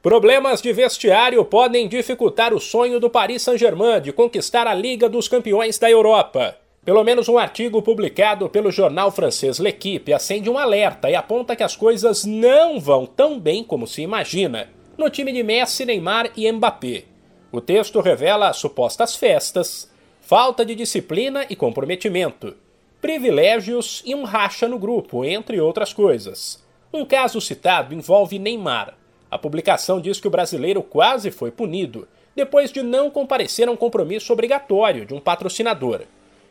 Problemas de vestiário podem dificultar o sonho do Paris Saint-Germain de conquistar a Liga dos Campeões da Europa. Pelo menos um artigo publicado pelo jornal francês L'Equipe acende um alerta e aponta que as coisas não vão tão bem como se imagina no time de Messi, Neymar e Mbappé. O texto revela supostas festas, falta de disciplina e comprometimento, privilégios e um racha no grupo, entre outras coisas. Um caso citado envolve Neymar a publicação diz que o brasileiro quase foi punido depois de não comparecer a um compromisso obrigatório de um patrocinador.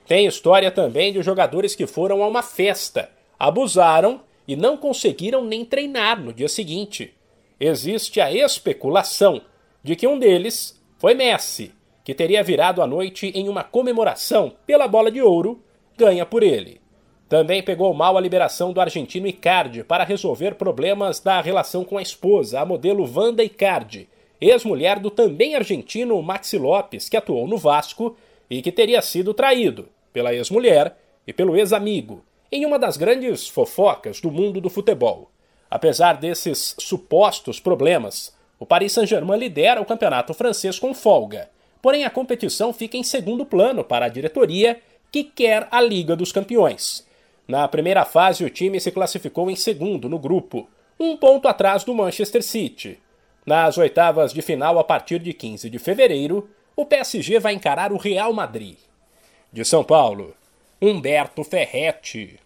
Tem história também de jogadores que foram a uma festa, abusaram e não conseguiram nem treinar no dia seguinte. Existe a especulação de que um deles foi Messi, que teria virado a noite em uma comemoração pela bola de ouro ganha por ele. Também pegou mal a liberação do argentino Icardi para resolver problemas da relação com a esposa, a modelo Wanda Icardi, ex-mulher do também argentino Maxi Lopes, que atuou no Vasco e que teria sido traído pela ex-mulher e pelo ex-amigo, em uma das grandes fofocas do mundo do futebol. Apesar desses supostos problemas, o Paris Saint-Germain lidera o campeonato francês com folga, porém a competição fica em segundo plano para a diretoria, que quer a Liga dos Campeões. Na primeira fase, o time se classificou em segundo no grupo, um ponto atrás do Manchester City. Nas oitavas de final, a partir de 15 de fevereiro, o PSG vai encarar o Real Madrid. De São Paulo, Humberto Ferretti.